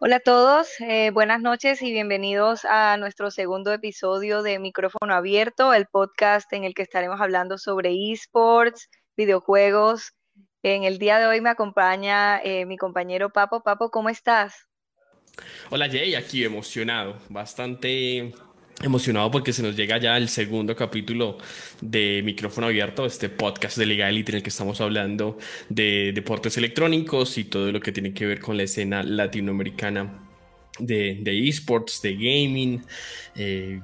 Hola a todos, eh, buenas noches y bienvenidos a nuestro segundo episodio de Micrófono Abierto, el podcast en el que estaremos hablando sobre esports, videojuegos. En el día de hoy me acompaña eh, mi compañero Papo. Papo, ¿cómo estás? Hola Jay, aquí emocionado, bastante emocionado porque se nos llega ya el segundo capítulo de Micrófono Abierto, este podcast de Liga Elite en el que estamos hablando de deportes electrónicos y todo lo que tiene que ver con la escena latinoamericana de, esports, de gaming. Eh,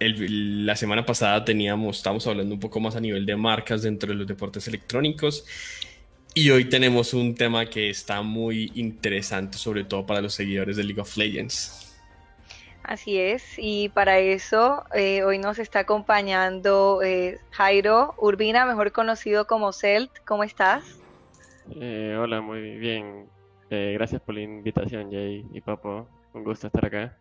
la semana pasada teníamos, estábamos hablando un poco más a nivel de marcas dentro de los deportes electrónicos. Y hoy tenemos un tema que está muy interesante, sobre todo para los seguidores de League of Legends. Así es, y para eso eh, hoy nos está acompañando eh, Jairo Urbina, mejor conocido como Celt. ¿Cómo estás? Eh, hola, muy bien. gracias por la invitación, Jay y Papo. Un gusto estar acá.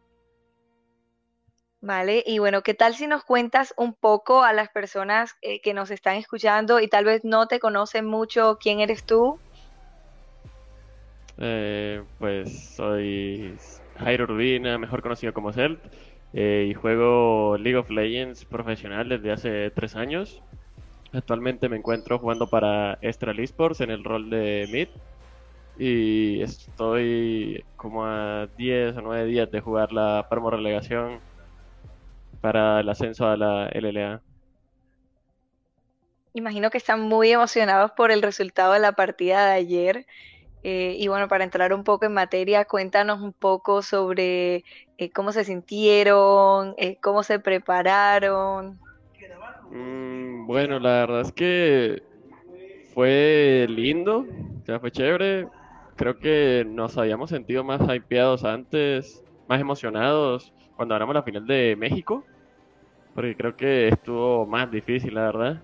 Vale, y bueno, ¿qué tal si nos cuentas un poco a las personas que nos están escuchando y tal vez no te conocen mucho quién eres tú? pues soy Jairo Urbina, mejor conocido como Celt, eh, y juego League of Legends profesional desde hace tres años. Actualmente me encuentro jugando para Estral Esports en el rol de mid y estoy como a 10 o 9 días de jugar la Parmo Relegación para el ascenso a la LLA. Imagino que están muy emocionados por el resultado de la partida de ayer. Eh, y bueno, para entrar un poco en materia, cuéntanos un poco sobre eh, cómo se sintieron, eh, cómo se prepararon. Mm, bueno, la verdad es que fue lindo, ya fue chévere. Creo que nos habíamos sentido más hypeados antes, más emocionados cuando ganamos la final de México, porque creo que estuvo más difícil, la verdad.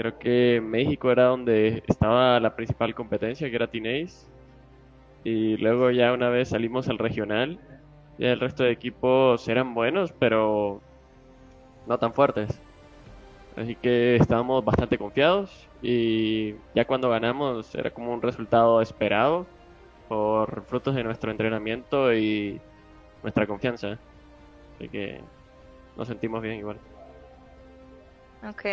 Creo que México era donde estaba la principal competencia, que era Teenage. Y luego ya una vez salimos al regional, ya el resto de equipos eran buenos, pero no tan fuertes. Así que estábamos bastante confiados y ya cuando ganamos era como un resultado esperado por frutos de nuestro entrenamiento y nuestra confianza. Así que nos sentimos bien igual. Ok,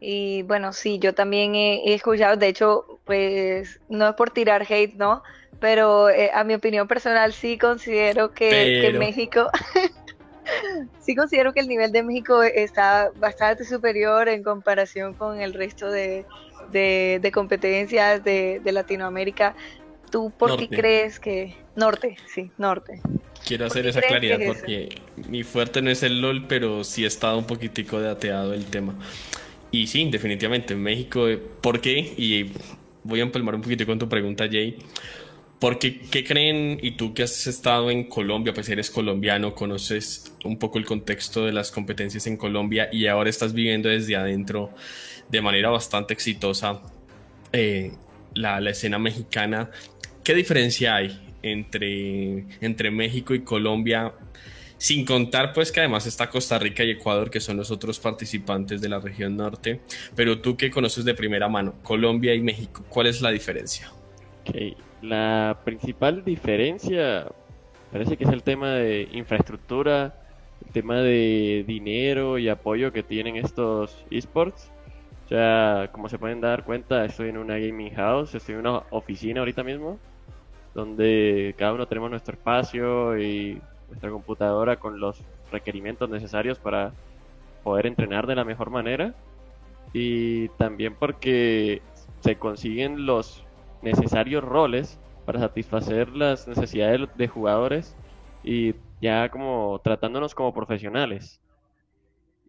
y bueno, sí, yo también he, escuchado, de hecho, pues no es por tirar hate, ¿no? Pero eh, a mi opinión personal sí considero que, México, sí considero que el nivel de México está bastante superior en comparación con el resto de, de, competencias de, de, Latinoamérica. ¿Tú por qué crees que... Norte, sí, norte. Quiero hacer esa claridad porque mi fuerte no es el LOL, pero sí he estado un poquitico de ateado el tema. Y sí, definitivamente, en México, ¿por qué? Y voy a empalmar un poquito con tu pregunta, Jay. ¿Por qué, qué creen, y tú que has estado en Colombia, pues eres colombiano, conoces un poco el contexto de las competencias en Colombia y ahora estás viviendo desde adentro de manera bastante exitosa eh, la, la escena mexicana? ¿Qué diferencia hay entre, entre México y Colombia, sin contar pues que además está Costa Rica y Ecuador, que son los otros participantes de la región norte, pero tú que conoces de primera mano, Colombia y México, ¿cuál es la diferencia? La principal diferencia parece que es el tema de infraestructura, el tema de dinero y apoyo que tienen estos esports. Ya, como se pueden dar cuenta, estoy en una gaming house, estoy en una oficina ahorita mismo donde cada uno tenemos nuestro espacio y nuestra computadora con los requerimientos necesarios para poder entrenar de la mejor manera y también porque se consiguen los necesarios roles para satisfacer las necesidades de jugadores y ya como tratándonos como profesionales.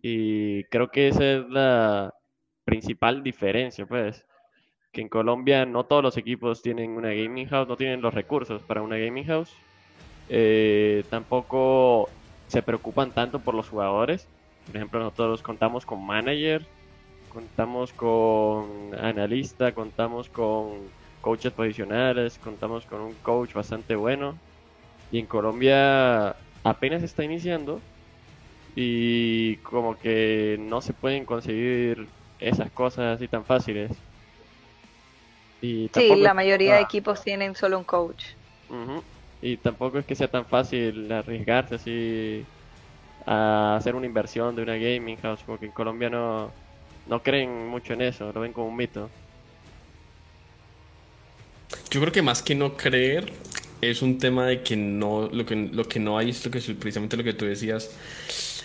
Y creo que esa es la principal diferencia, pues que en Colombia no todos los equipos tienen una gaming house, no tienen los recursos para una gaming house. Eh, tampoco se preocupan tanto por los jugadores. Por ejemplo, nosotros contamos con manager, contamos con analista, contamos con coaches posicionales, contamos con un coach bastante bueno. Y en Colombia apenas está iniciando y como que no se pueden conseguir esas cosas así tan fáciles sí, la mayoría de equipos tienen solo un coach. Y tampoco es que sea tan fácil arriesgarse así a hacer una inversión de una gaming house, porque en Colombia no, no creen mucho en eso, lo ven como un mito. Yo creo que más que no creer, es un tema de que no, lo que, lo que no hay es lo que precisamente lo que tú decías,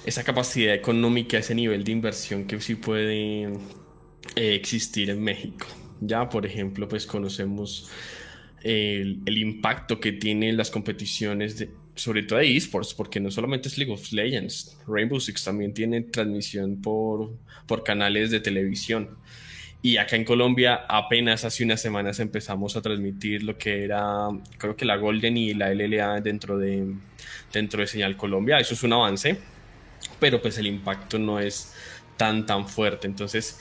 esa capacidad económica, ese nivel de inversión que sí puede eh, existir en México. Ya, por ejemplo, pues conocemos el, el impacto que tienen las competiciones, de, sobre todo de esports, porque no solamente es League of Legends, Rainbow Six también tiene transmisión por, por canales de televisión. Y acá en Colombia apenas hace unas semanas empezamos a transmitir lo que era, creo que la Golden y la LLA dentro de, dentro de Señal Colombia. Eso es un avance, pero pues el impacto no es tan, tan fuerte. Entonces,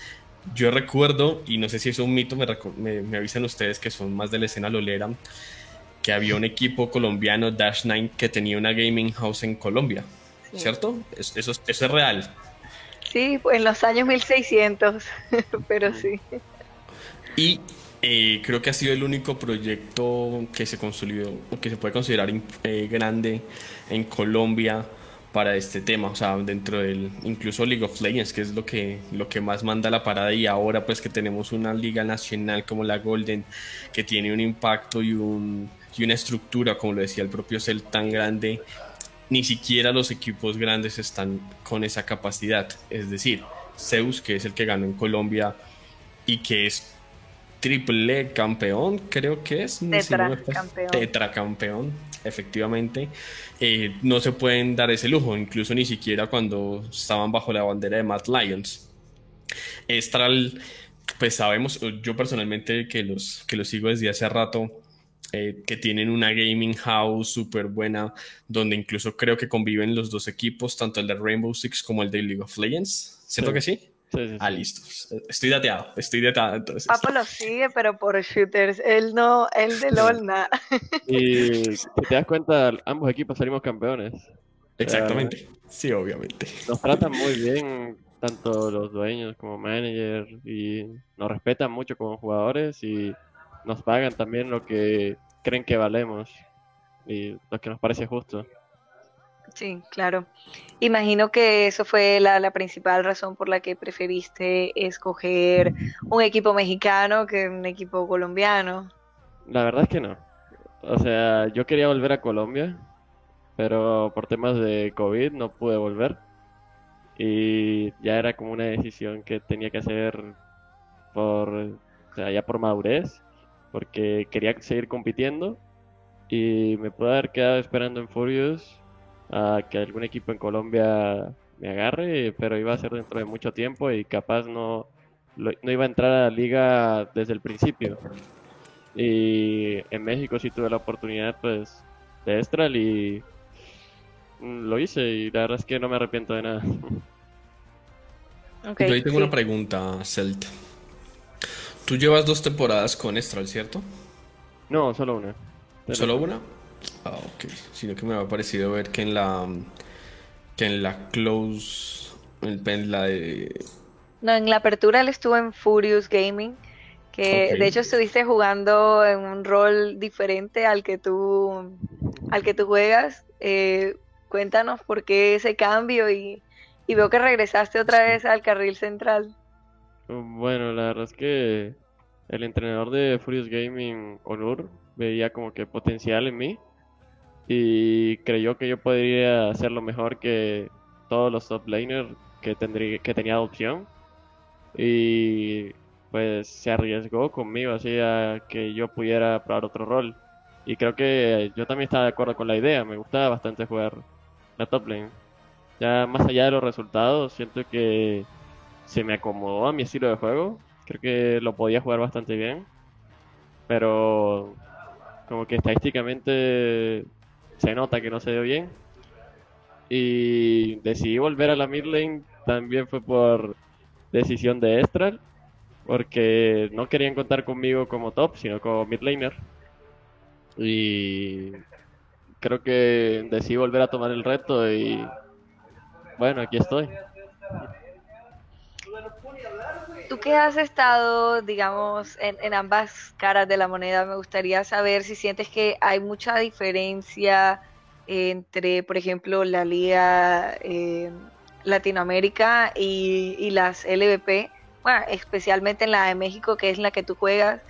yo recuerdo, y no sé si es un mito, me, me, avisan ustedes que son más de la escena lolera, que había un equipo colombiano, Dash 9, que tenía una gaming house en Colombia, ¿cierto? Eso, eso, eso es real. Sí, en los años 1600, pero sí. Y eh, creo que ha sido el único proyecto que se consolidó, que se puede considerar eh, grande en Colombia para este tema, o sea, dentro del incluso League of Legends, que es lo que, lo que más manda la parada y ahora pues que tenemos una liga nacional como la Golden, que tiene un impacto y, un, y una estructura, como lo decía el propio Cell, tan grande ni siquiera los equipos grandes están con esa capacidad. Es decir, Zeus, que es el que ganó en Colombia y que es triple campeón, creo que es. Tetracampeón. Tetracampeón, efectivamente. Eh, no se pueden dar ese lujo, incluso ni siquiera cuando estaban bajo la bandera de Matt Lions. Estral, pues sabemos, yo personalmente que los, que los sigo desde hace rato, eh, que tienen una gaming house súper buena, donde incluso creo que conviven los dos equipos, tanto el de Rainbow Six como el de League of Legends. ¿Cierto que sí? Sí, sí, Ah, listo. Estoy dateado, estoy dateado entonces. Papo lo sigue, pero por shooters. Él no, él de LOL nada. Y si te das cuenta, ambos equipos salimos campeones. Exactamente. sí, obviamente. Nos tratan muy bien, tanto los dueños como manager, y nos respetan mucho como jugadores y nos pagan también lo que creen que valemos y lo que nos parece justo. Sí, claro. Imagino que eso fue la, la, principal razón por la que preferiste escoger un equipo mexicano que un equipo colombiano. La verdad es que no. O sea, yo quería volver a Colombia, pero por temas de COVID no pude volver. Y ya era como una decisión que tenía que hacer por, o sea, ya por madurez porque quería seguir compitiendo y me pude haber quedado esperando en Furious a que algún equipo en Colombia me agarre, pero iba a ser dentro de mucho tiempo y capaz no, no iba a entrar a la liga desde el principio. Y en México sí tuve la oportunidad pues de Estral y lo hice y la verdad es que no me arrepiento de nada. Okay, Yo ahí tengo sí. una pregunta, Celta. Tú llevas dos temporadas con Estral, ¿cierto? No, solo una. ¿Solo una? Ah, ok. Sino que me ha parecido ver que en la. que en la close. en la de. No, en la apertura él estuvo en Furious Gaming. Que okay. de hecho estuviste jugando en un rol diferente al que tú. al que tú juegas. Eh, cuéntanos por qué ese cambio y, y veo que regresaste otra vez al carril central. Bueno, la verdad es que el entrenador de Furious Gaming, Onur, veía como que potencial en mí y creyó que yo podría hacerlo mejor que todos los top laners que, tendría, que tenía opción y pues se arriesgó conmigo así a que yo pudiera probar otro rol y creo que yo también estaba de acuerdo con la idea, me gustaba bastante jugar la top lane. Ya más allá de los resultados, siento que se me acomodó a mi estilo de juego. Creo que lo podía jugar bastante bien. Pero como que estadísticamente se nota que no se dio bien. Y decidí volver a la mid lane también fue por decisión de Estral. Porque no querían contar conmigo como top, sino como mid laner. Y creo que decidí volver a tomar el reto y bueno, aquí estoy. Que has estado, digamos, en, ambas caras de la moneda, me gustaría saber si sientes que hay mucha diferencia entre, por ejemplo, la Liga eh, Latinoamérica y, las LVP, bueno, especialmente en la de México, que es la que tú juegas.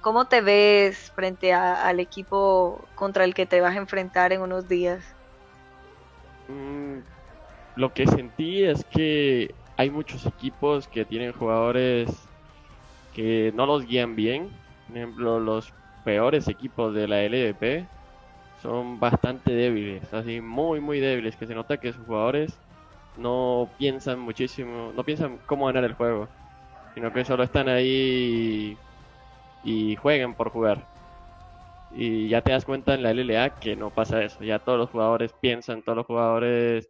¿Cómo te ves frente al equipo contra el que te vas a enfrentar en unos días? Mm, lo que sentí es que hay muchos equipos que tienen jugadores que no los guían bien. Por ejemplo, los peores equipos de la LVP son bastante débiles, así muy muy débiles, que se nota que sus jugadores no piensan muchísimo, no piensan cómo ganar el juego, sino que solo están ahí y, juegan por jugar. Y ya te das cuenta en la LLA que no pasa eso, ya todos los jugadores piensan, todos los jugadores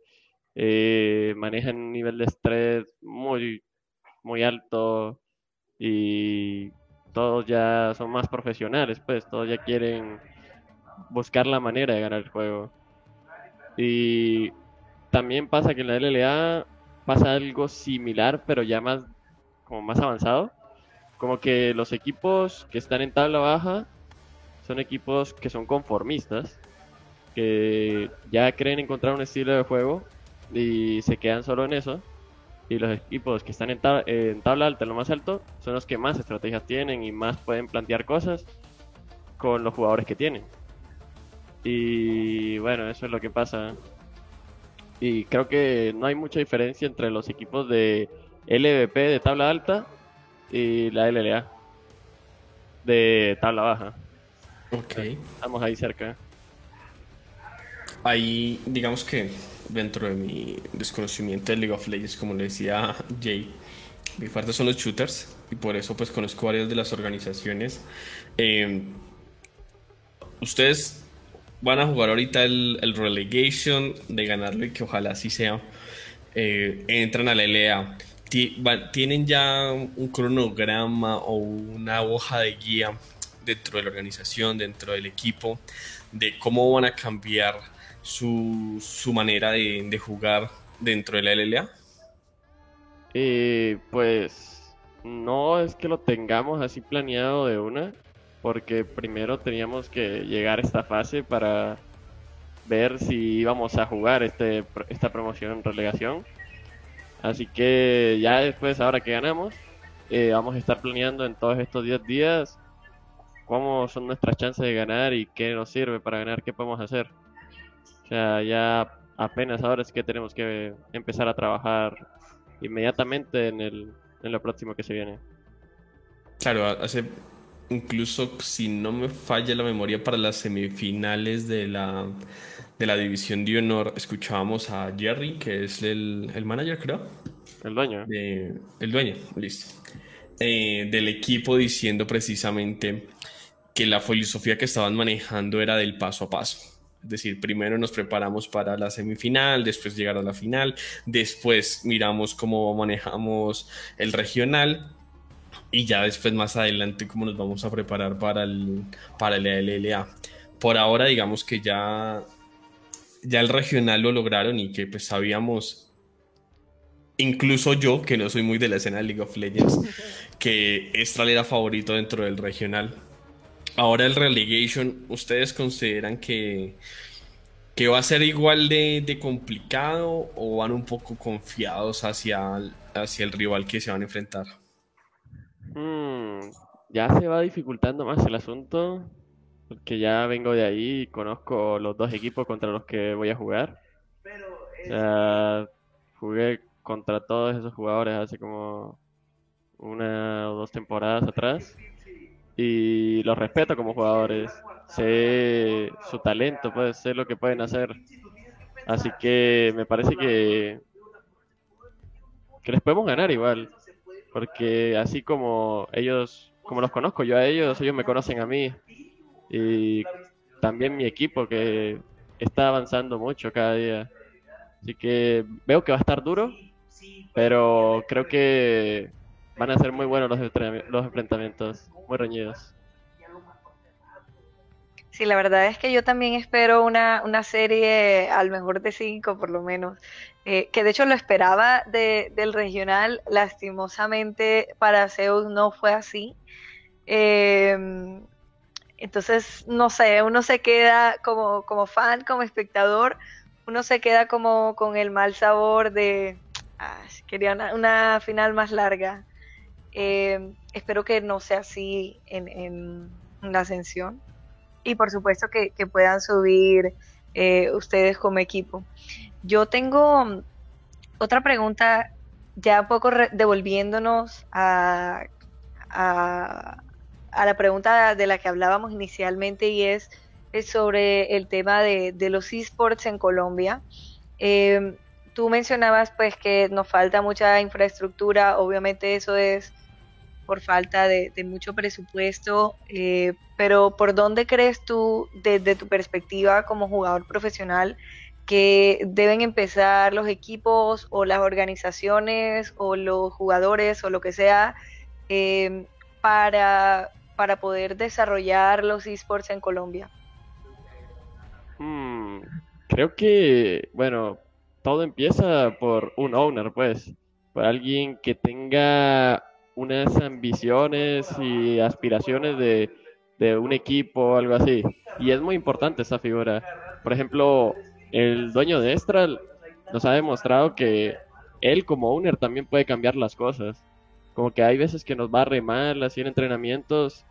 eh, manejan un nivel de estrés muy, muy alto y todos ya son más profesionales, pues todos ya quieren buscar la manera de ganar el juego. Y también pasa que en la LLA pasa algo similar, pero ya más como más avanzado. Como que los equipos que están en tabla baja son equipos que son conformistas, que ya creen encontrar un estilo de juego y se quedan solo en eso. Y los equipos que están en, en tabla alta, en lo más alto, son los que más estrategias tienen y más pueden plantear cosas con los jugadores que tienen. Y bueno, eso es lo que pasa y creo que no hay mucha diferencia entre los equipos de LVP de tabla alta y la LLA de tabla baja. Ok. Estamos ahí cerca. Ahí, digamos que dentro de mi desconocimiento de League of Legends, como le decía Jay, mi fuerte son los shooters y por eso pues conozco varias de las organizaciones. Eh, ustedes van a jugar ahorita el, relegation de ganarlo y que ojalá así sea. Eh, entran a la LA. ¿Tienen ya un cronograma o una hoja de guía dentro de la organización, dentro del equipo, de cómo van a cambiar su, manera de, jugar dentro de la LLA? Eh, pues no es que lo tengamos así planeado de una, porque primero teníamos que llegar a esta fase para ver si íbamos a jugar este, esta promoción relegación. Así que ya después, ahora que ganamos, eh, vamos a estar planeando en todos estos 10 días cómo son nuestras chances de ganar y qué nos sirve para ganar, qué podemos hacer. O sea, ya apenas ahora es que tenemos que empezar a trabajar inmediatamente en, el, en lo próximo que se viene. Claro, hace incluso si no me falla la memoria para las semifinales de la, de la división de honor, escuchábamos a Jerry, que es el, el manager, creo. El dueño. el dueño, listo. Eh, del equipo diciendo precisamente que la filosofía que estaban manejando era del paso a paso. Es decir, primero nos preparamos para la semifinal, después llegar a la final, después miramos cómo manejamos el regional y ya después más adelante cómo nos vamos a preparar para el, para el LLA. Por ahora digamos que ya, ya el regional lo lograron y que pues sabíamos, incluso yo que no soy muy de la escena de League of Legends, que Estral era favorito dentro del regional. Ahora el relegation, ¿ustedes consideran que, que va a ser igual de, complicado o van un poco confiados hacia, hacia el rival que se van a enfrentar? Mm, ya se va dificultando más el asunto, porque ya vengo de ahí y conozco los dos equipos contra los que voy a jugar. O jugué contra todos esos jugadores hace como una o dos temporadas atrás y los respeto como jugadores. Sé su talento, puede ser lo que pueden hacer. Así que me parece que, que les podemos ganar igual porque así como ellos, como los conozco yo a ellos, ellos me conocen a mí y también mi equipo que está avanzando mucho cada día. Así que veo que va a estar duro, pero creo que van a ser muy buenos los, enfrentamientos, muy reñidos. Sí, la verdad es que yo también espero una, una serie al mejor de cinco, por lo menos. Eh, que de hecho lo esperaba de, del regional, lastimosamente para Zeus no fue así. Em, entonces, no sé, uno se queda como, como fan, como espectador, uno se queda como con el mal sabor de, ah, quería una, final más larga. Em, espero que no sea así en, en la ascensión y por supuesto que, puedan subir eh, ustedes como equipo. Yo tengo otra pregunta, ya un poco devolviéndonos a, a, la pregunta de la que hablábamos inicialmente y es, sobre el tema de, los esports en Colombia. Eh, tú mencionabas pues que nos falta mucha infraestructura, obviamente eso es por falta de, mucho presupuesto, eh, pero ¿por dónde crees tú, desde tu perspectiva como jugador profesional, que deben empezar los equipos o las organizaciones o los jugadores o lo que sea eh, para, para poder desarrollar los esports en Colombia? Hmm, creo que, bueno, todo empieza por un owner, pues, por alguien que tenga unas ambiciones y aspiraciones de, un equipo o algo así. Y es muy importante esa figura. Por ejemplo, el dueño de Estral nos ha demostrado que él como owner también puede cambiar las cosas. Como que hay veces que nos va a remar así en entrenamientos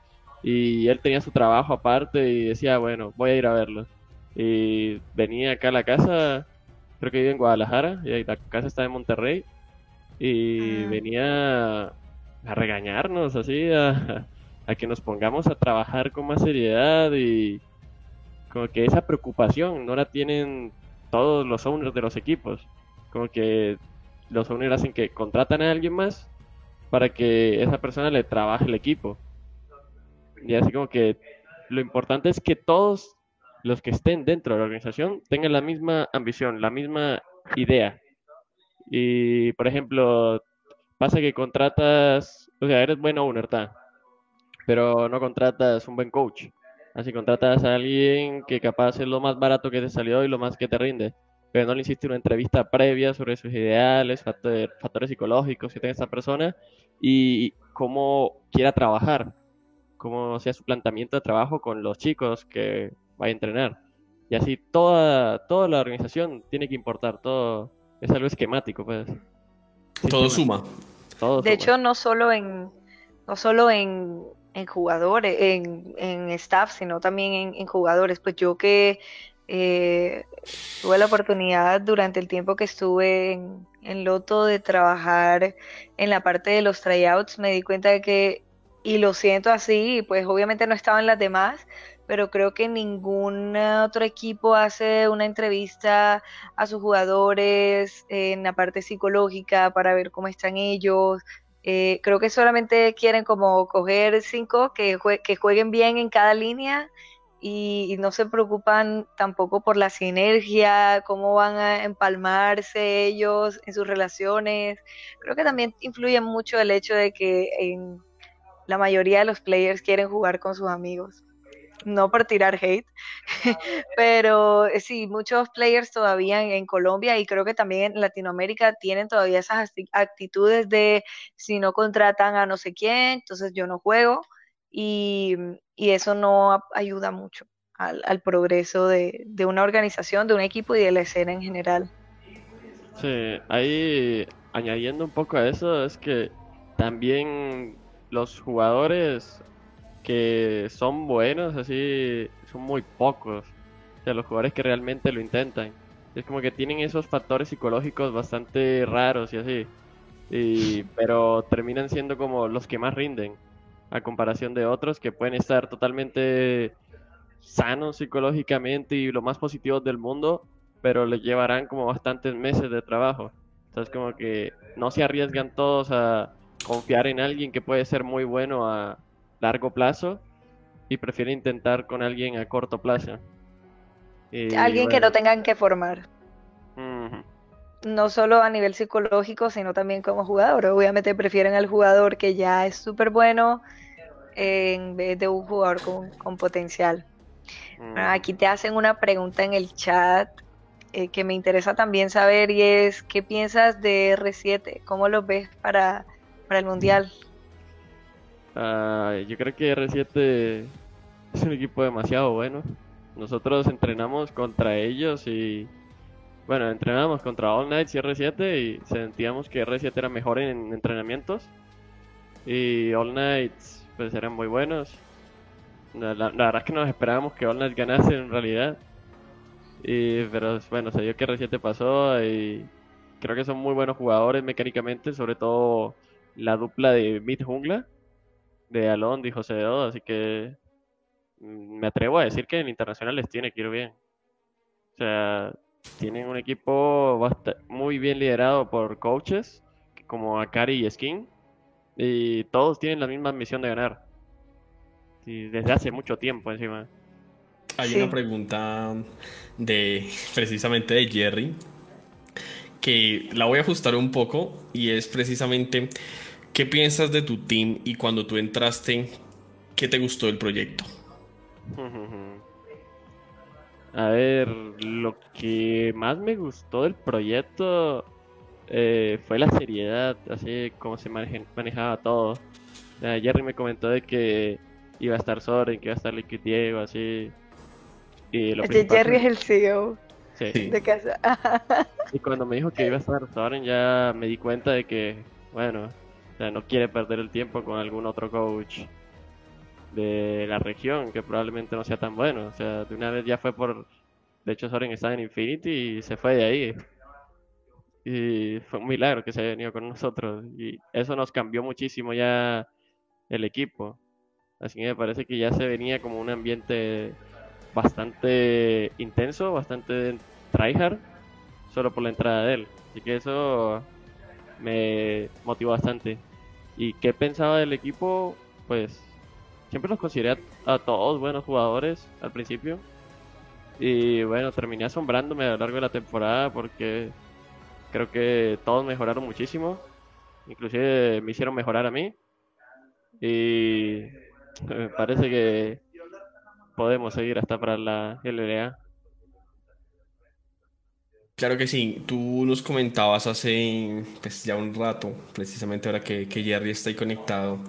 y él tenía su trabajo aparte y decía, bueno, voy a ir a verlo. Y venía acá a la casa, creo que vive en Guadalajara, y la casa está en Monterrey, y ah. venía a regañarnos, así, a, que nos pongamos a trabajar con más seriedad y como que esa preocupación no la tienen todos los owners de los equipos. Como que los owners hacen que contratan a alguien más para que esa persona le trabaje el equipo. Y así como que lo importante es que todos los que estén dentro de la organización tengan la misma ambición, la misma idea. Y, por ejemplo, Pasa que contratas, o sea, eres buen owner, pero no contratas un buen coach. Así contratas a alguien que capaz es lo más barato que te salió y lo más que te rinde. Pero no le hiciste una entrevista previa sobre sus ideales, factores psicológicos que tiene esa persona y cómo quiera trabajar, cómo sea su planteamiento de trabajo con los chicos que va a entrenar. Y así toda, toda la organización tiene que importar, todo es algo esquemático, pues. Todo suma de hecho, no solo en, no solo en, jugadores, en, staff, sino también en, jugadores. Pues yo que eh, tuve la oportunidad durante el tiempo que estuve en, en Loto de trabajar en la parte de los tryouts, me di cuenta de que, y lo siento así, pues obviamente no estaban las demás, pero creo que ningún otro equipo hace una entrevista a sus jugadores en la parte psicológica para ver cómo están ellos. Eh, creo que solamente quieren como coger cinco que, que jueguen bien en cada línea y, no se preocupan tampoco por la sinergia, cómo van a empalmarse ellos en sus relaciones. Creo que también influye mucho el hecho de que en la mayoría de los players quieren jugar con sus amigos no por tirar hate, pero eh, sí, muchos players todavía en, Colombia y creo que también en Latinoamérica tienen todavía esas actitudes de si no contratan a no sé quién, entonces yo no juego y, eso no ayuda mucho al, progreso de, una organización, de un equipo y de la escena en general. Sí, ahí añadiendo un poco a eso es que también los jugadores que son buenos, así, son muy pocos. O sea, los jugadores que realmente lo intentan. Es como que tienen esos factores psicológicos bastante raros y así. Y, pero terminan siendo como los que más rinden a comparación de otros que pueden estar totalmente sanos psicológicamente y lo más positivos del mundo, pero les llevarán como bastantes meses de trabajo. Entonces como que no se arriesgan todos a confiar en alguien que puede ser muy bueno a, largo plazo y prefiere intentar con alguien a corto plazo. alguien que no tengan que formar. No solo a nivel psicológico, sino también como jugador. Obviamente prefieren al jugador que ya es súper bueno en vez de un jugador con, potencial. Mm. Aquí te hacen una pregunta en el chat eh, que me interesa también saber y es, ¿qué piensas de R7? ¿Cómo lo ves para, para el Mundial? Ah, yo creo que R7 es un equipo demasiado bueno. Nosotros entrenamos contra ellos y bueno, entrenamos contra All Knights y R7 y sentíamos que R7 era mejor en entrenamientos y All Knights pues eran muy buenos. La, verdad es que nos esperábamos que All Knights ganase en realidad. Y, pero bueno, se dio que R7 pasó y creo que son muy buenos jugadores mecánicamente, sobre todo la dupla de mid jungla de Alon y José Dedo, así que mm, me atrevo a decir que en internacional les tiene que ir bien. O sea, tienen un equipo muy bien liderado por coaches como Akari y Skin y todos tienen la misma misión de ganar. Y desde hace mucho tiempo encima. Hay una pregunta de precisamente de Jerry que la voy a ajustar un poco y es precisamente ¿qué piensas de tu team y cuando tú entraste, qué te gustó del proyecto? A ver, lo que más me gustó del proyecto eh, fue la seriedad, así como se manejaba todo. Jerry me comentó de que iba a estar Soren, que iba a estar Liquid Diego, así. Y lo este Jerry es el CEO de casa. y cuando me dijo que iba a estar Soren, ya me di cuenta de que, bueno, no quiere perder el tiempo con algún otro coach de la región que probablemente no sea tan bueno. O sea, de una vez ya fue por. De hecho, Soren estaba en Infinity y se fue de ahí. Y fue un milagro que se haya venido con nosotros. Y eso nos cambió muchísimo ya el equipo. Así que me parece que ya se venía como un ambiente bastante intenso, bastante tryhard, solo por la entrada de él. Así que eso me motivó bastante. ¿Y qué pensaba del equipo? Pues siempre los consideré a, todos buenos jugadores al principio. Y bueno, terminé asombrándome a lo largo de la temporada porque creo que todos mejoraron muchísimo. Inclusive me hicieron mejorar a mí. Y me parece que podemos seguir hasta para la LLA. Claro que sí, tú nos comentabas hace pues, ya un rato, precisamente ahora que, que, Jerry está ahí conectado,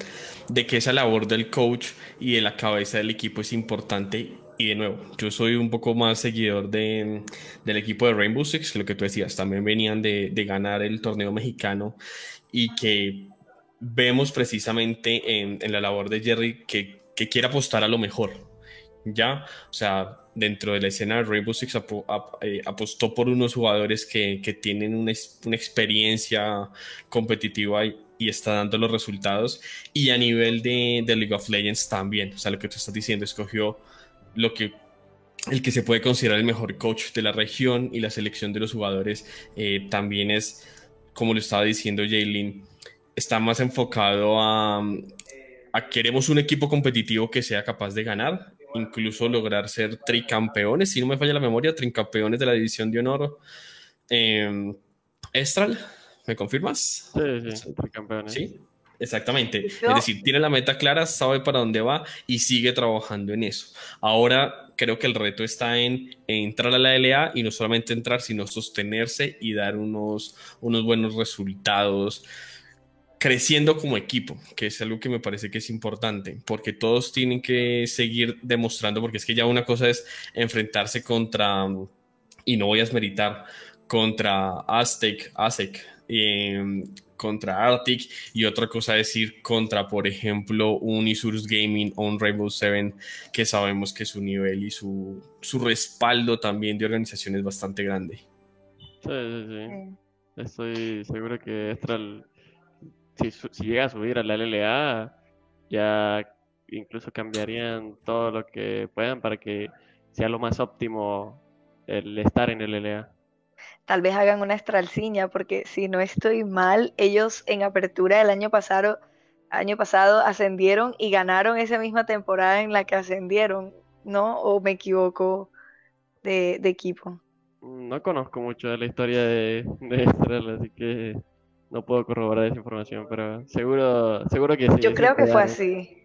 de que esa labor del coach y de la cabeza del equipo es importante. Y de nuevo, yo soy un poco más seguidor de, del equipo de Rainbow Six, lo que tú decías, también venían de, de ganar el torneo mexicano y que vemos precisamente en, en la labor de Jerry que, que quiere apostar a lo mejor, ¿ya? O sea, dentro de la escena Rainbow Six eh, apostó por unos jugadores que, tienen una, experiencia competitiva y, está dando los resultados. Y a nivel de, League of Legends también, o sea, lo que tú estás diciendo, escogió lo que el que se puede considerar el mejor coach de la región y la selección de los jugadores eh, también es, como lo estaba diciendo Jaylin, está más enfocado a, a queremos un equipo competitivo que sea capaz de ganar incluso lograr ser tricampeones, si no me falla la memoria, tricampeones de la división de honor. Eh, Estral, ¿me confirmas? Sí, sí, tricampeones. Sí, exactamente. Es decir, tiene la meta clara, sabe para dónde va y sigue trabajando en eso. Ahora creo que el reto está en, entrar a la LA y no solamente entrar, sino sostenerse y dar unos, unos buenos resultados creciendo como equipo, que es algo que me parece que es importante, porque todos tienen que seguir demostrando, porque es que ya una cosa es enfrentarse contra, y no voy a esmeritar, contra Aztec, Aztec, em, contra Arctic, y otra cosa es ir contra, por ejemplo, un Isurus Gaming o un Rainbow Seven, que sabemos que su nivel y su, su respaldo también de organización es bastante grande. Sí, sí, sí. Estoy seguro que Estral si, llega a subir a la LLA, ya incluso cambiarían todo lo que puedan para que sea lo más óptimo el estar en el LLA. Tal vez hagan una estralciña, porque si no estoy mal, ellos en apertura del año pasado, año pasado ascendieron y ganaron esa misma temporada en la que ascendieron, ¿no? ¿O me equivoco de, equipo? No conozco mucho de la historia de, de Estral, así que no puedo corroborar esa información, pero seguro, seguro que sí. Yo creo que fue así.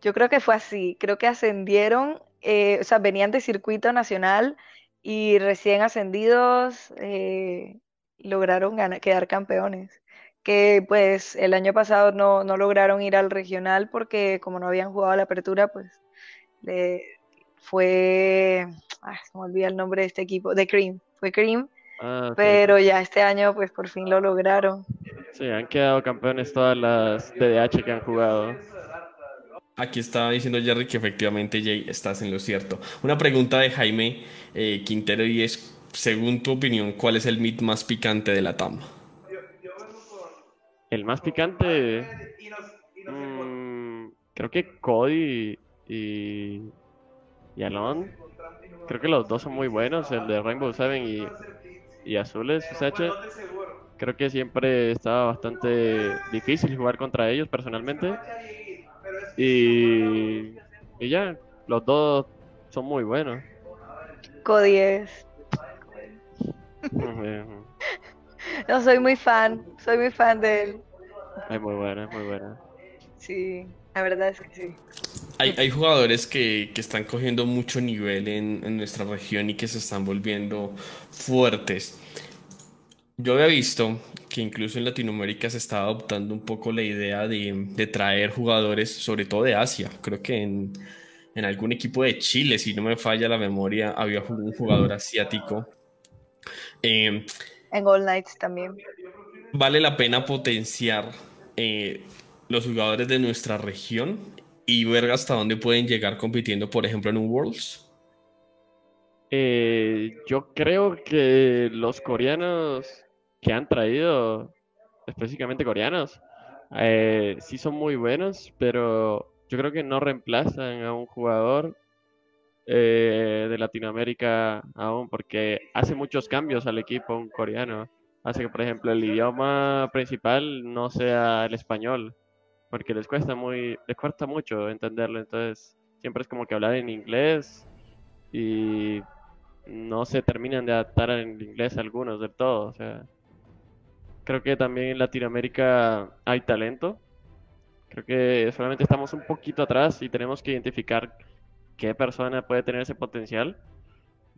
Yo creo que fue así. Creo que ascendieron eh, o sea, venían de circuito nacional y recién ascendidos eh, lograron quedar campeones. Que pues el año pasado no, lograron ir al regional porque como no habían jugado la apertura, pues fue, se me olvida el nombre de este equipo, de Cream, fue Cream. Ah, pero ya este año pues por fin lo lograron. Sí, han quedado campeones todas las DDH que han jugado. Aquí estaba diciendo Jerry que efectivamente Jay estás en lo cierto. Una pregunta de Jaime eh, Quintero y es, según tu opinión, ¿cuál es el meet más picante de la TAM? El más picante, mm, creo que Cody y, y Alon. Creo que los dos son muy buenos, el de Rainbow Seven y, y Azules. Creo que siempre estaba bastante difícil jugar contra ellos personalmente. Y, y ya, los dos son muy buenos. Cody es. no, soy muy fan, soy muy fan de él. Es muy buena, es muy buena. Sí, la verdad es que sí. Hay, hay jugadores que, que, están cogiendo mucho nivel en, en, nuestra región y que se están volviendo fuertes. Yo había visto que incluso en Latinoamérica se estaba adoptando un poco la idea de, de traer jugadores, sobre todo de Asia. Creo que en, en, algún equipo de Chile, si no me falla la memoria, había un jugador asiático. Eh, en All Knights también. Vale la pena potenciar eh, los jugadores de nuestra región y ver hasta dónde pueden llegar compitiendo, por ejemplo, en un Worlds. Eh, yo creo que los coreanos que han traído, específicamente coreanos, eh, sí son muy buenos, pero yo creo que no reemplazan a un jugador eh, de Latinoamérica aún, porque hace muchos cambios al equipo un coreano. Hace que, por ejemplo, el idioma principal no sea el español, porque les cuesta muy, les cuesta mucho entenderlo. Entonces, siempre es como que hablar en inglés y no se terminan de adaptar en inglés algunos del todo. O sea, Creo que también en Latinoamérica hay talento. Creo que solamente estamos un poquito atrás y tenemos que identificar qué persona puede tener ese potencial.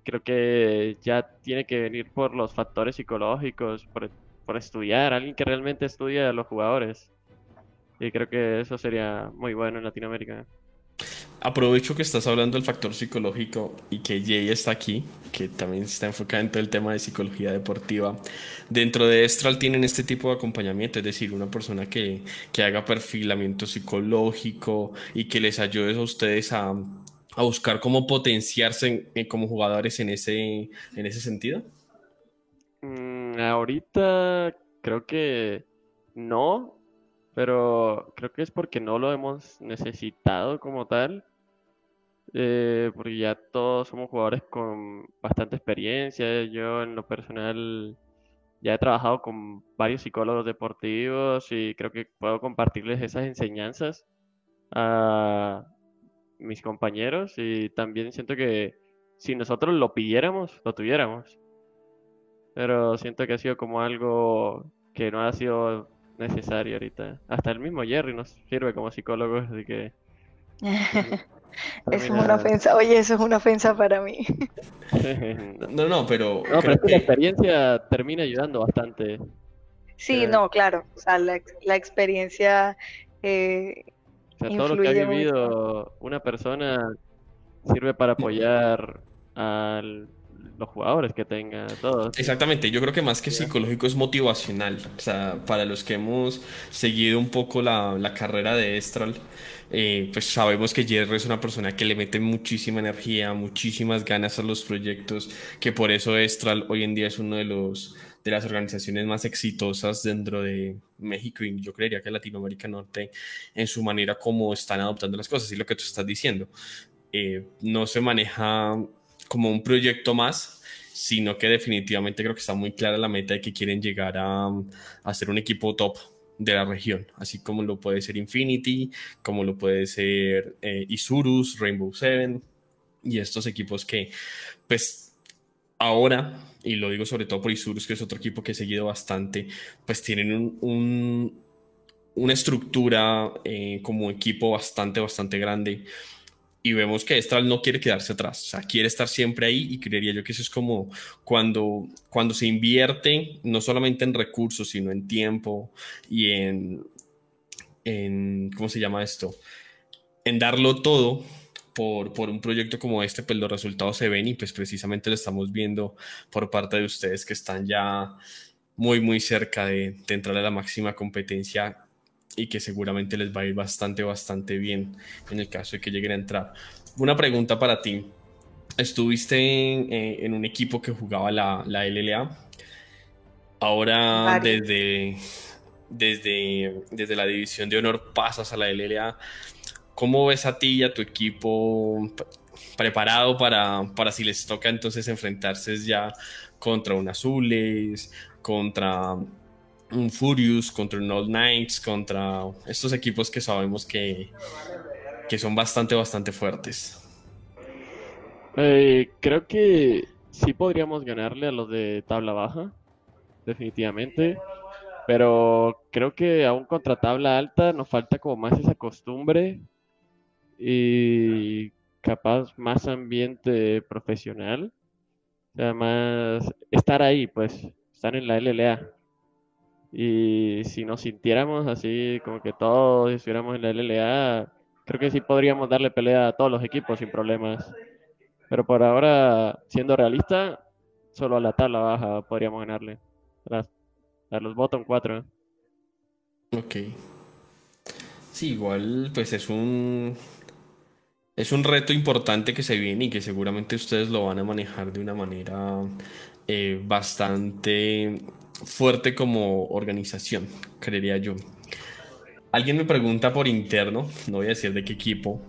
Creo que ya tiene que venir por los factores psicológicos, por, por estudiar, alguien que realmente estudia a los jugadores. Y creo que eso sería muy bueno en Latinoamérica. Aprovecho que estás hablando del factor psicológico y que Jay está aquí, que también está enfocado en todo el tema de psicología deportiva. Dentro de Estral tienen este tipo de acompañamiento, es decir, una persona que, que haga perfilamiento psicológico y que les ayude a ustedes a, a buscar cómo potenciarse como jugadores en ese, en ese sentido. Mm, ahorita creo que no, pero creo que es porque no lo hemos necesitado como tal. Eh, porque ya todos somos jugadores con bastante experiencia. Yo en lo personal ya he trabajado con varios psicólogos deportivos y creo que puedo compartirles esas enseñanzas a mis compañeros y también siento que si nosotros lo pidiéramos, lo tuviéramos. Pero siento que ha sido como algo que no ha sido necesario ahorita. Hasta el mismo Jerry nos sirve como psicólogo, así que... eso es una ofensa, oye, eso es una ofensa para mí. no, no, pero... No, pero la experiencia termina ayudando bastante. Sí, no, claro, o sea, la, la experiencia... Eh, o sea, todo lo que ha vivido una persona sirve para apoyar al los jugadores que tenga, todos. Exactamente, yo creo que más que psicológico es motivacional. O sea, para los que hemos seguido un poco la, la carrera de Estral, eh, pues sabemos que Jerry es una persona que le mete muchísima energía, muchísimas ganas a los proyectos, que por eso Estral hoy en día es uno de los de las organizaciones más exitosas dentro de México y yo creería que Latinoamérica Norte en su manera como están adoptando las cosas y lo que tú estás diciendo. Eh, no se maneja como un proyecto más, sino que definitivamente creo que está muy clara la meta de que quieren llegar a, a ser un equipo top de la región, así como lo puede ser Infinity, como lo puede ser eh, Isurus, Rainbow Seven y estos equipos que pues ahora, y lo digo sobre todo por Isurus, que es otro equipo que he seguido bastante, pues tienen un, una estructura eh, como equipo bastante, bastante grande y vemos que Estral no quiere quedarse atrás, o sea, quiere estar siempre ahí y creería yo que eso es como cuando, cuando se invierte no solamente en recursos, sino en tiempo y en, en ¿cómo se llama esto? En darlo todo por, por un proyecto como este, pues los resultados se ven y pues precisamente lo estamos viendo por parte de ustedes que están ya muy, muy cerca de, de entrar a la máxima competencia y que seguramente les va a ir bastante, bastante bien en el caso de que lleguen a entrar. Una pregunta para ti. Estuviste en, eh, un equipo que jugaba la, la LLA. Ahora desde, desde, desde la división de honor pasas a la LLA. ¿Cómo ves a ti y a tu equipo preparado para, para si les toca entonces enfrentarse ya contra un Azules, contra un Furious, contra un All Knights, contra estos equipos que sabemos que, que son bastante, bastante fuertes. Eh, creo que sí podríamos ganarle a los de tabla baja, definitivamente. Pero creo que aún contra tabla alta nos falta como más esa costumbre y capaz más ambiente profesional. O sea, más estar ahí, pues, estar en la LLA. Y si nos sintiéramos así, como que todos estuviéramos en la LLA, creo que sí podríamos darle pelea a todos los equipos sin problemas. Pero por ahora, siendo realista, solo a la tabla baja podríamos ganarle. A, los bottom 4. Ok. Sí, igual, pues es un. Es un reto importante que se viene y que seguramente ustedes lo van a manejar de una manera eh, bastante fuerte como organización, creería yo. Alguien me pregunta por interno, no voy a decir de qué equipo,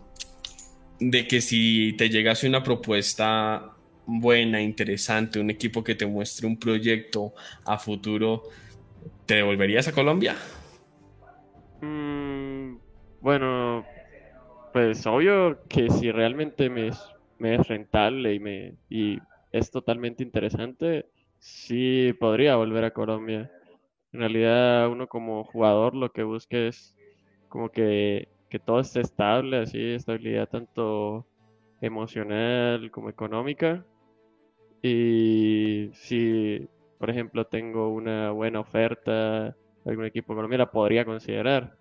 de que si te llegase una propuesta buena, interesante, un equipo que te muestre un proyecto a futuro, ¿te devolverías a Colombia? Mm, bueno, pues obvio que si realmente me, me es rentable y, me, y es totalmente interesante, Sí, podría volver a Colombia. En realidad, uno como jugador lo que busca es como que, que todo esté estable, así, estabilidad tanto emocional como económica. Y si, por ejemplo, tengo una buena oferta de algún equipo de Colombia, la podría considerar.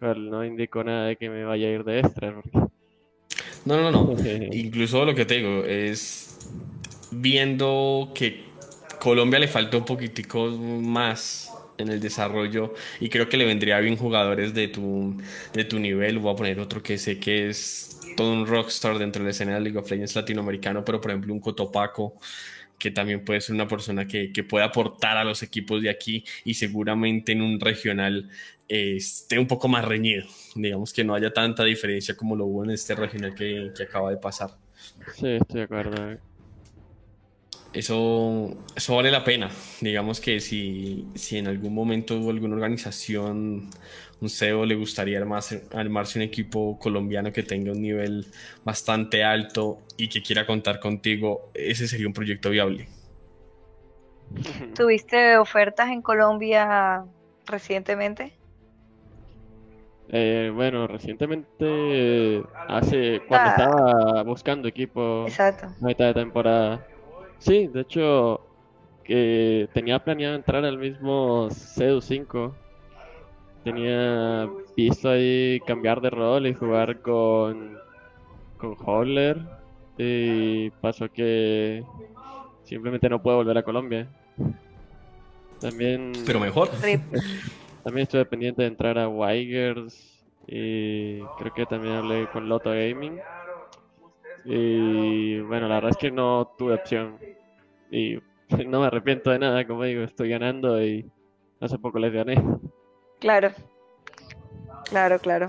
no indico nada de que me vaya a ir de extra. No, no, no. Incluso lo que te digo es viendo que Colombia le falta un poquitico más en el desarrollo y creo que le vendría bien jugadores de tu, de tu nivel. Voy a poner otro que sé que es todo un rockstar dentro de la escena de League of Legends latinoamericano, pero por ejemplo un Cotopaco que también puede ser una persona que, que puede aportar a los equipos de aquí y seguramente en un regional eh, esté un poco más reñido. Digamos que no haya tanta diferencia como lo hubo en este regional que, que acaba de pasar. Sí, estoy de acuerdo eso, eso vale la pena. Digamos que si, si en algún momento alguna organización, un CEO le gustaría armarse, armarse un equipo colombiano que tenga un nivel bastante alto y que quiera contar contigo, ese sería un proyecto viable. ¿Tuviste ofertas en Colombia recientemente? Eh, bueno, recientemente, hace cuando ah. estaba buscando equipo Exacto. a mitad de temporada, Sí, de hecho, que tenía planeado entrar al mismo CEDU 5. Tenía visto ahí cambiar de rol y jugar con, con Howler. Y pasó que simplemente no puedo volver a Colombia. También. Pero mejor. También estuve pendiente de entrar a Wigers. Y creo que también hablé con Loto Gaming. Y bueno, la verdad es que no tuve opción. Y no me arrepiento de nada, como digo, estoy ganando y hace poco les gané. Claro, claro, claro.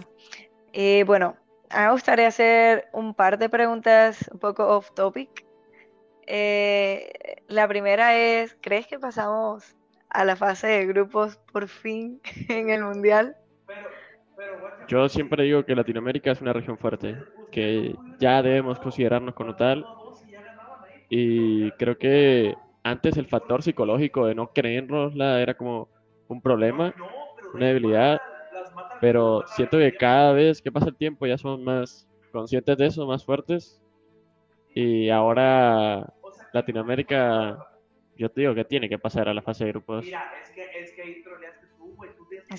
Eh, bueno, me gustaría hacer un par de preguntas un poco off topic. Eh, la primera es, ¿crees que pasamos a la fase de grupos por fin en el Mundial? Yo siempre digo que Latinoamérica es una región fuerte, que ya debemos considerarnos como tal. Y creo que antes el factor psicológico de no creernosla era como un problema, una debilidad, pero siento que cada vez que pasa el tiempo ya somos más conscientes de eso, más fuertes. Y ahora Latinoamérica, yo te digo que tiene que pasar a la fase de grupos. Mira, es que, es que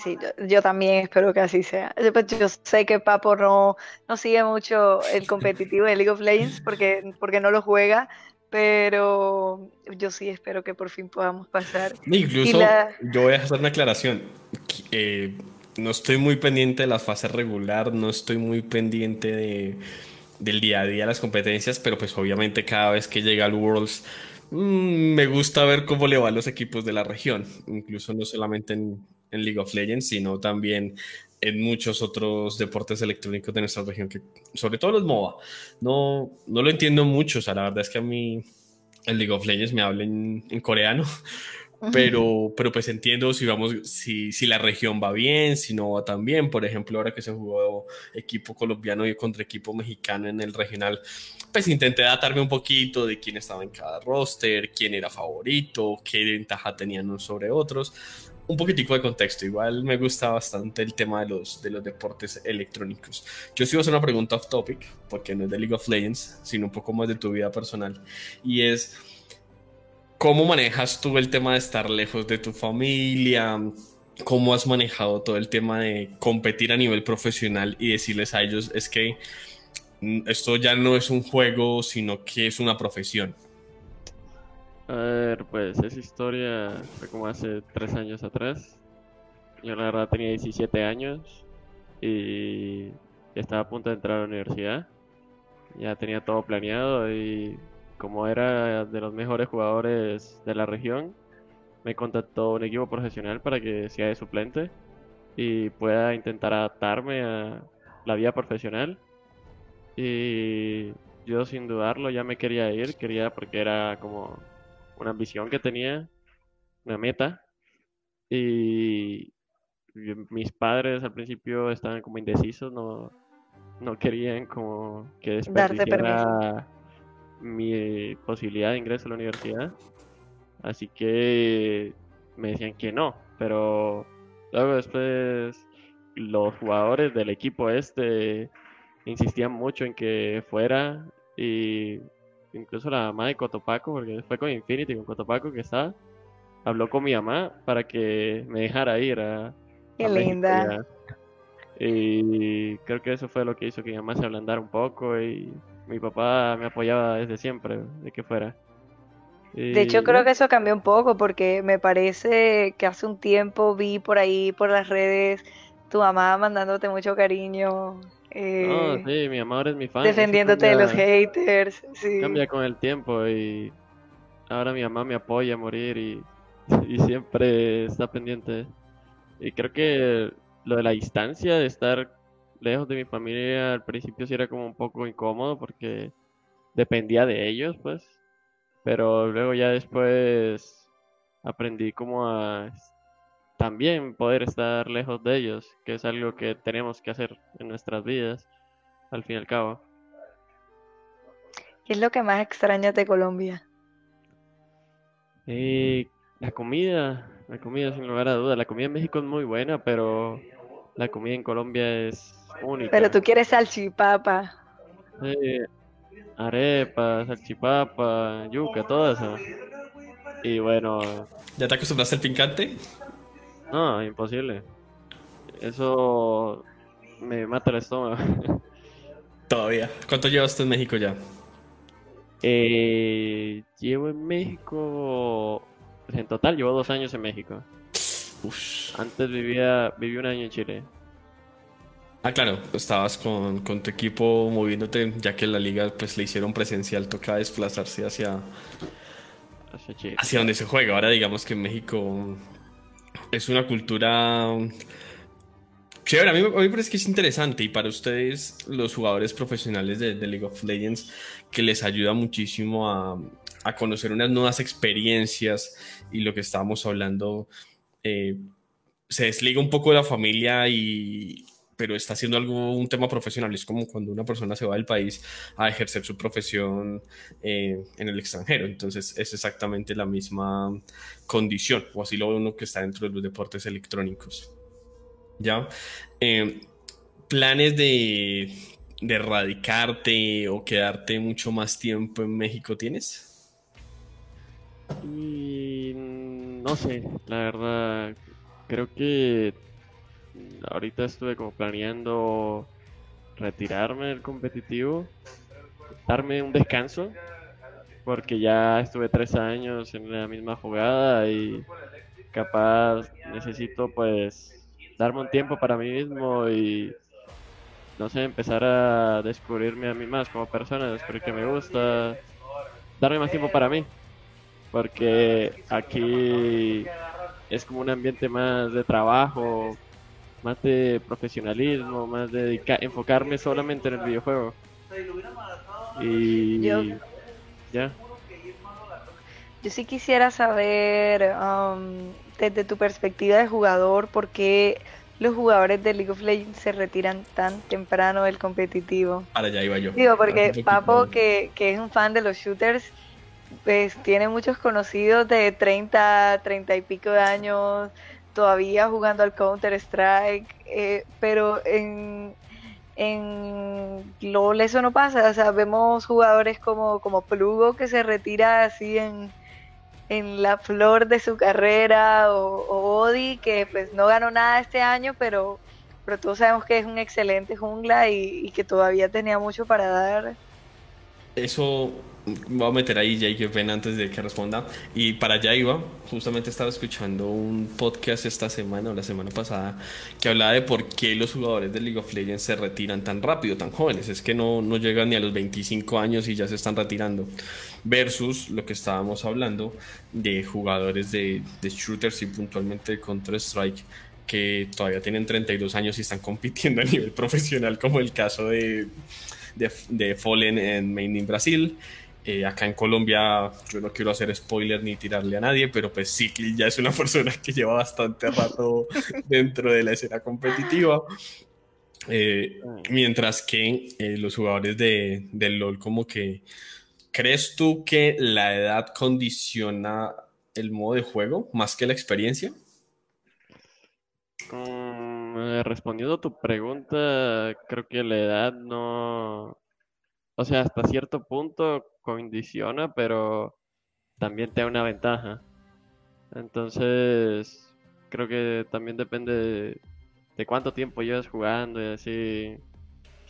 Sí, yo, también espero que así sea. Pues, yo sé que Papo no, no sigue mucho el competitivo de League of Legends porque, porque no lo juega, pero yo sí espero que por fin podamos pasar. Incluso yo voy a hacer una aclaración. Eh, no estoy muy pendiente de las fases regular, no estoy muy pendiente de, del día a día de las competencias, pero pues obviamente cada vez que llega al Worlds mm, me gusta ver cómo le van los equipos de la región, incluso no solamente en, en League of Legends, sino también en muchos otros deportes electrónicos de nuestra región, que sobre todo los MOBA. No, no lo entiendo mucho, o sea, la verdad es que a mí el League of Legends me habla en, coreano, pero, pero pues entiendo si vamos, si, si la región va bien, si no va tan bien. Por ejemplo, ahora que se jugó equipo colombiano y contra equipo mexicano en el regional, pues intenté datarme un poquito de quién estaba en cada roster, quién era favorito, qué ventaja tenían unos sobre otros un poquitico de contexto. Igual me gusta bastante el tema de los, de los deportes electrónicos. Yo sí voy a hacer una pregunta off topic, porque no es de League of Legends, sino un poco más de tu vida personal. Y es, ¿cómo manejas tú el tema de estar lejos de tu familia? ¿Cómo has manejado todo el tema de competir a nivel profesional y decirles a ellos, es que mm, esto ya no es un juego, sino que es una profesión? A ver, pues esa historia fue como hace tres años atrás. Yo la verdad tenía 17 años y estaba a punto de entrar a la universidad. Ya tenía todo planeado y como era de los mejores jugadores de la región, me contactó un equipo profesional para que sea de suplente y pueda intentar adaptarme a la vida profesional. Y yo sin dudarlo ya me quería ir, quería porque era como una ambición que tenía, una meta. Y mis padres al principio estaban como indecisos, no, no querían como que desperdiciara mi posibilidad de ingreso a la universidad. Así que me decían que no, pero luego después los jugadores del equipo este insistían mucho en que fuera y incluso la mamá de Cotopaco, porque fue con Infinity, con Cotopaco que estaba, habló con mi mamá para que me dejara ir a... Qué linda. Y creo que eso fue lo que hizo que mi mamá se ablandara un poco y mi papá me apoyaba desde siempre de que fuera. de hecho, creo que eso cambió un poco porque me parece que hace un tiempo vi por ahí, por las redes, tu mamá mandándote mucho cariño eh, sí, mi amor es mi fan. Defendiéndote de los haters. Sí. Cambia con el tiempo y ahora mi mamá me apoya a morir y, y siempre está pendiente. Y creo que lo de la distancia, de estar lejos de mi familia, al principio sí era como un poco incómodo porque dependía de ellos, pues. Pero luego ya después aprendí como a también poder estar lejos de ellos, que es algo que tenemos que hacer en nuestras vidas, al fin y al cabo. ¿Qué es lo que más extrañas de Colombia? Eh, la comida, la comida sin lugar a duda. La comida en México es muy buena, pero la comida en Colombia es única. Pero tú quieres salchipapa. arepa, salchipapa, yuca, todo eso. Y bueno. ¿Ya te acostumbraste al picante? No, imposible. Eso me mata el estómago. Todavía. ¿Cuánto llevas tú en México ya? Eh, llevo en México. En total, llevo dos años en México. Antes vivía, viví un año en Chile. Ah, claro, estabas con, con, tu equipo moviéndote, ya que la liga pues le hicieron presencial, toca desplazarse hacia, hacia, hacia donde se juega. Ahora digamos que en México es una cultura chévere. A mí, me parece que es interesante y para ustedes, los jugadores profesionales de, League of Legends, que les ayuda muchísimo a, conocer unas nuevas experiencias y lo que estábamos hablando, eh, se desliga un poco de la familia y, pero está haciendo algo, un tema profesional. Es como cuando una persona se va del país a ejercer su profesión eh, en el extranjero. Entonces es exactamente la misma condición, o así lo ve uno que está dentro de los deportes electrónicos. ¿Ya? Eh, planes de de radicarte o quedarte mucho más tiempo en México tienes? Y no sé, la verdad, creo que ahorita estuve como planeando retirarme del competitivo, darme un descanso, porque ya estuve tres años en la misma jugada y capaz necesito pues darme un tiempo para mí mismo y no sé, empezar a descubrirme a mí más como persona, descubrir que me gusta, darme más tiempo para mí, porque aquí es como un ambiente más de trabajo, más de profesionalismo, más de enfocarme solamente en el videojuego. Y ya. Yo sí quisiera saber, um, desde tu perspectiva de jugador, por qué los jugadores de League of Legends se retiran tan temprano del competitivo. Para allá iba yo. Digo, porque Papo, que, que es un fan de los shooters, pues tiene muchos conocidos de 30, 30 y pico de años, todavía jugando al Counter Strike, eh, pero en, en LOL eso no pasa, o sea, vemos jugadores como, como Plugo que se retira así en, en la flor de su carrera, o, Odi que pues no ganó nada este año, pero, pero todos sabemos que es un excelente jungla y, y que todavía tenía mucho para dar. Eso voy a meter ahí Jake Ben antes de que responda. Y para allá iba, justamente estaba escuchando un podcast esta semana o la semana pasada que hablaba de por qué los jugadores de League of Legends se retiran tan rápido, tan jóvenes. Es que no, no llegan ni a los 25 años y ya se están retirando. Versus lo que estábamos hablando de jugadores de, de shooters y puntualmente de Counter-Strike que todavía tienen 32 años y están compitiendo a nivel profesional, como el caso de, de, de Fallen en Main in Brasil, eh, acá en Colombia, yo no quiero hacer spoiler ni tirarle a nadie, pero pues Cicli ya es una persona que lleva bastante rato dentro de la escena competitiva. Eh, mientras que eh, los jugadores de, del LOL, como que, ¿crees tú que la edad condiciona el modo de juego más que la experiencia? Mm, respondiendo a tu pregunta, creo que la edad no, o sea, hasta cierto punto condiciona, pero también te da una ventaja. Entonces, creo que también depende de, cuánto tiempo llevas jugando y así.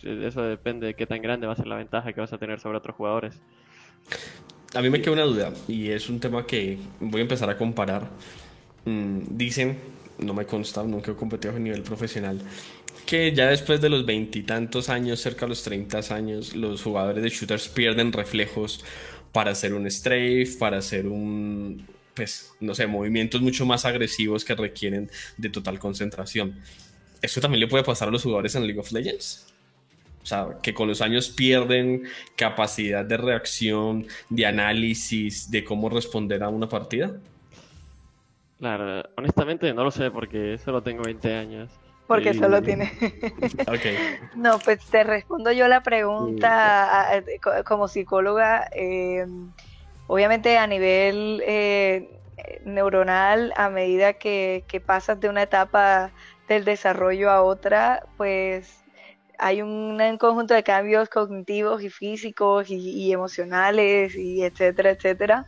Eso depende de qué tan grande va a ser la ventaja que vas a tener sobre otros jugadores. A mí me queda una duda y es un tema que voy a empezar a comparar. Mm, dicen, no me consta, nunca he competido a nivel profesional, que ya después de los veintitantos años, cerca de los 30 años, los jugadores de shooters pierden reflejos para hacer un strafe, para hacer un, pues, no sé, movimientos mucho más agresivos que requieren de total concentración. ¿Eso también le puede pasar a los jugadores en League of Legends? O sea, que con los años pierden capacidad de reacción, de análisis, de cómo responder a una partida. Claro, honestamente no lo sé porque solo tengo 20 años. Porque solo tiene. No, pues te respondo yo la pregunta como psicóloga. Em, obviamente a nivel eh, neuronal, a medida que, pasas de una etapa del desarrollo a otra, pues hay un, conjunto de cambios cognitivos y físicos y, emocionales y etcétera, etcétera.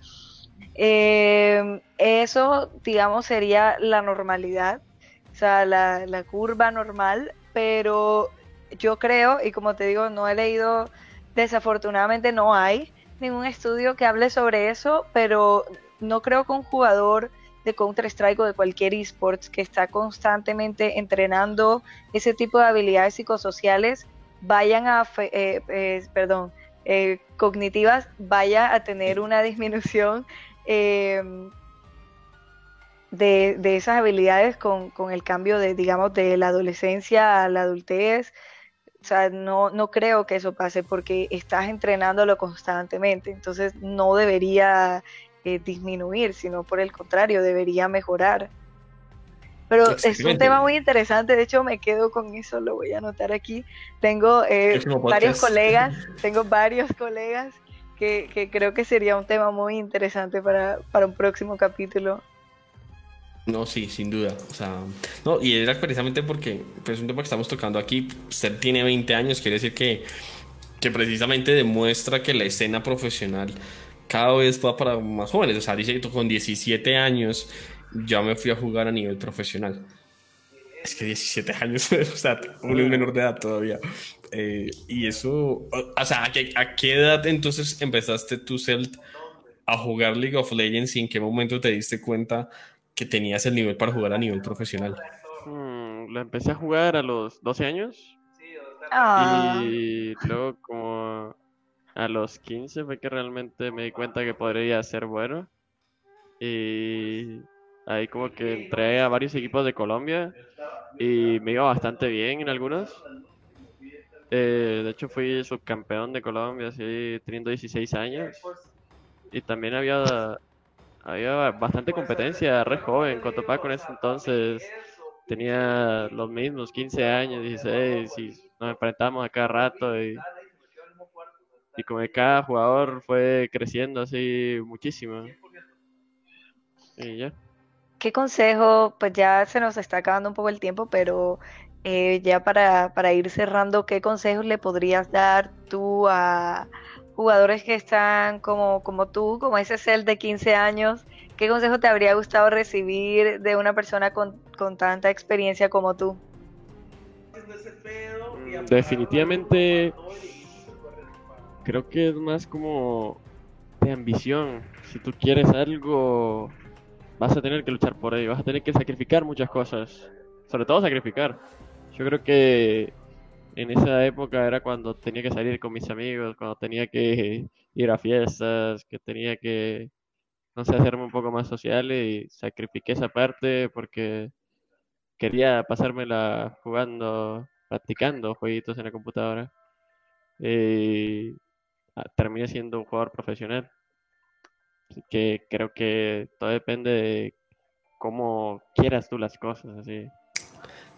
Em, eso, digamos, sería la normalidad o sea, la, la curva normal, pero yo creo, y como te digo, no he leído, desafortunadamente no hay ningún estudio que hable sobre eso, pero no creo que un jugador de Counter-Strike o de cualquier esports que está constantemente entrenando ese tipo de habilidades psicosociales vayan a, eh, eh, perdón, eh, cognitivas, vaya a tener una disminución de, de esas habilidades con, con, el cambio de, digamos, de la adolescencia a la adultez. O sea, no, no creo que eso pase porque estás entrenándolo constantemente, entonces no debería eh, disminuir, sino por el contrario, debería mejorar. Pero es un tema muy interesante, de hecho me quedo con eso, lo voy a anotar aquí. Tengo eh, varios colegas, tengo varios colegas que, que, creo que sería un tema muy interesante para, para un próximo capítulo. No, sí, sin duda. O sea, no, y era precisamente porque pues, un tema que estamos tocando aquí, usted tiene 20 años, quiere decir que, que precisamente demuestra que la escena profesional cada vez va para más jóvenes. O sea, dice que con 17 años ya me fui a jugar a nivel profesional. Es que 17 años, o sea, uno es menor de edad todavía. Eh, y eso, o sea, ¿a qué, ¿a qué, edad entonces empezaste tú, Celt, a jugar League of Legends y en qué momento te diste cuenta que tenías el nivel para jugar a nivel profesional? Hmm, la empecé a jugar a los 12 años. Ah. Y luego como a los 15 fue que realmente me di cuenta que podría ser bueno. Y ahí como que entré a varios equipos de Colombia y me iba bastante bien en algunos. Eh, de hecho fui subcampeón de Colombia, así teniendo 16 años. Y también había había bastante competencia, re joven, Cotopaxi con ese entonces tenía los mismos, 15 años, 16, y nos enfrentamos a cada rato y, y como cada jugador fue creciendo así muchísimo. ¿Qué consejo? Pues ya se nos está acabando un poco el tiempo, pero eh, ya para, para ir cerrando, ¿qué consejos le podrías dar tú a, jugadores que están como, como tú, como ese Cel de 15 años, ¿qué consejo te habría gustado recibir de una persona con, tanta experiencia como tú? Definitivamente creo que es más como de ambición. Si tú quieres algo, vas a tener que luchar por ello, vas a tener que sacrificar muchas cosas, sobre todo sacrificar. Yo creo que en esa época era cuando tenía que salir con mis amigos, cuando tenía que ir a fiestas, que tenía que, no sé, hacerme un poco más social y sacrifiqué esa parte porque quería pasármela jugando, practicando jueguitos en la computadora. Y ah, terminé siendo un jugador profesional. Así que creo que todo depende de cómo quieras tú las cosas, así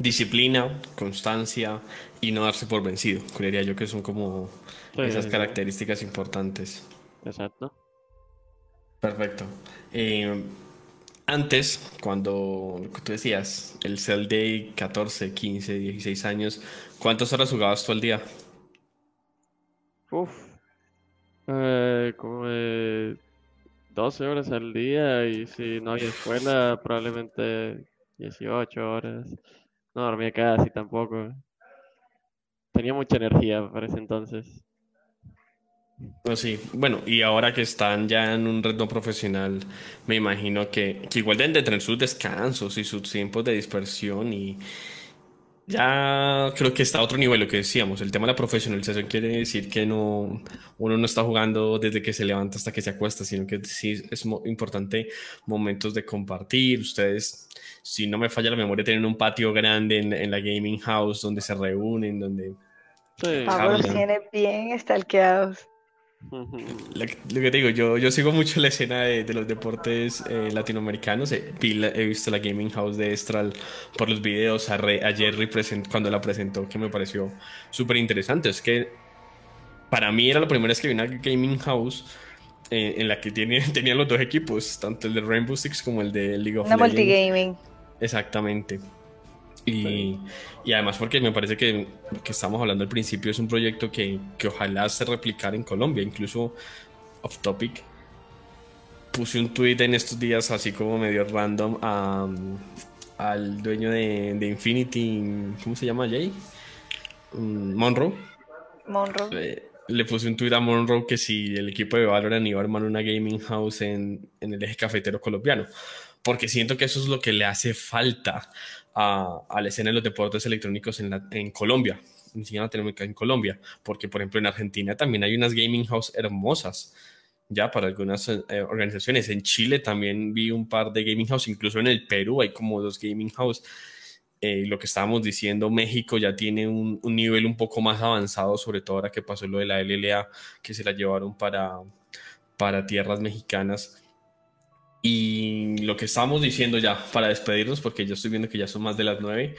disciplina, constancia y no darse por vencido. Creería yo que son como esas características importantes. Exacto. Perfecto. Eh, antes, cuando tú decías, el Cell Day 14, 15, 16 años, ¿cuántas horas jugabas tú al día? Uf, eh, como 12 horas al día y si no había escuela, probablemente 18 horas. No dormía casi tampoco. Tenía mucha energía para ese entonces. Pues sí, bueno, y ahora que están ya en un ritmo profesional, me imagino que, que igual deben de tener sus descansos y sus tiempos de dispersión y ya creo que está a otro nivel lo que decíamos. El tema de la profesionalización quiere decir que no, uno no está jugando desde que se levanta hasta que se acuesta, sino que sí es importante momentos de compartir. Ustedes si no me falla la memoria, tienen un patio grande en, la gaming house donde se reúnen, donde... Sí. Pablo tiene bien stalkeados. Lo, lo, que digo, yo, yo sigo mucho la escena de, los deportes eh, latinoamericanos. he visto la gaming house de Estral por los videos. A, Jerry cuando la presentó, que me pareció súper interesante. Es que para mí era la primera vez que vi una gaming house eh, en la que tiene, tenían los dos equipos, tanto el de Rainbow Six como el de League of Legends. Una multigaming. Exactamente. Y, y, además porque me parece que, que estamos hablando al principio es un proyecto que, que, ojalá se replicara en Colombia, incluso off topic. Puse un tweet en estos días así como medio random a, al dueño de, de, Infinity, ¿cómo se llama Jay? Mm, Monroe. Monroe. Eh, le puse un tweet a Monroe que si el equipo de Valorant iba a armar una gaming house en, en el eje cafetero colombiano porque siento que eso es lo que le hace falta a, a la escena de los deportes electrónicos en, en Colombia, tenemos en Colombia, porque por ejemplo en Argentina también hay unas gaming house hermosas, ya para algunas eh, organizaciones. En Chile también vi un par de gaming house, incluso en el Perú hay como dos gaming house. Eh, lo que estábamos diciendo, México ya tiene un, un, nivel un poco más avanzado, sobre todo ahora que pasó lo de la LLA, que se la llevaron para, para tierras mexicanas. Y lo que estamos diciendo ya para despedirnos, porque yo estoy viendo que ya son más de las nueve.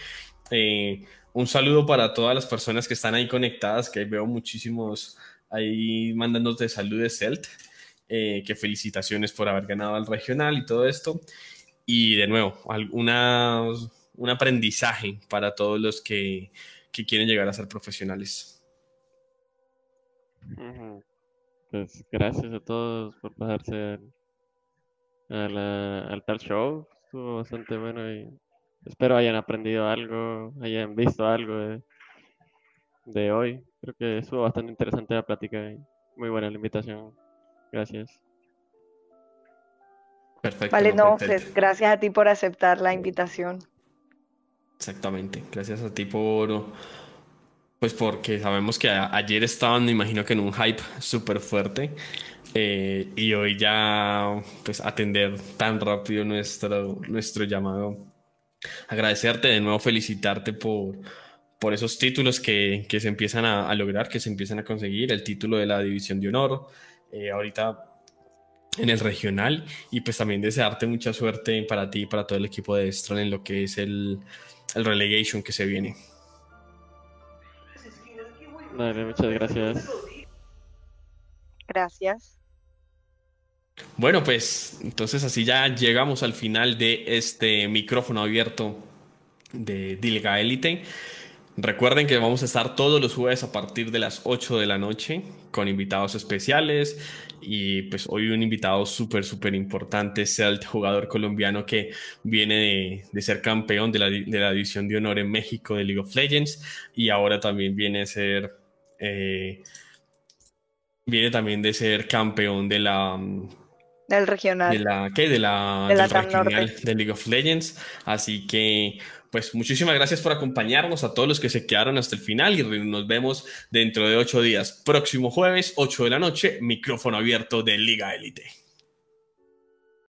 Eh, un saludo para todas las personas que están ahí conectadas, que veo muchísimos ahí mandándote saludos, Celt. Eh, que felicitaciones por haber ganado al regional y todo esto. y de nuevo, alguna, un aprendizaje para todos los que, que quieren llegar a ser profesionales. Pues gracias a todos por pasarse al, al tal show. Estuvo bastante bueno y espero hayan aprendido algo, hayan visto algo de, de hoy. Creo que estuvo bastante interesante la plática y muy buena la invitación. Gracias. Perfecto. Vale, no, pues, gracias a ti por aceptar la invitación. Exactamente, gracias a ti por, pues porque sabemos que ayer estaban, me imagino que en un hype súper fuerte eh, y hoy ya, pues atender tan rápido nuestro, nuestro llamado. Agradecerte de nuevo, felicitarte por, por esos títulos que, que se empiezan a, lograr, que se empiezan a conseguir, el título de la División de Honor, eh, ahorita en el regional, y pues también desearte mucha suerte para ti y para todo el equipo de Estral en lo que es el, el relegation que se viene. Vale, muchas gracias. Gracias. Bueno, pues entonces así ya llegamos al final de este micrófono abierto de Dilga Elite. Recuerden que vamos a estar todos los jueves a partir de las 8 de la noche con invitados especiales y pues hoy un invitado súper, súper importante, el jugador colombiano que viene de, ser campeón de la, de la, División de Honor en México de League of Legends y ahora también viene a ser... Eh, viene también de ser campeón de la del regional. De la, ¿qué? De la, de la regional de League of Legends. Así que pues muchísimas gracias por acompañarnos a todos los que se quedaron hasta el final y nos vemos dentro de ocho días. Próximo jueves, 8 de la noche, micrófono abierto de Liga Elite.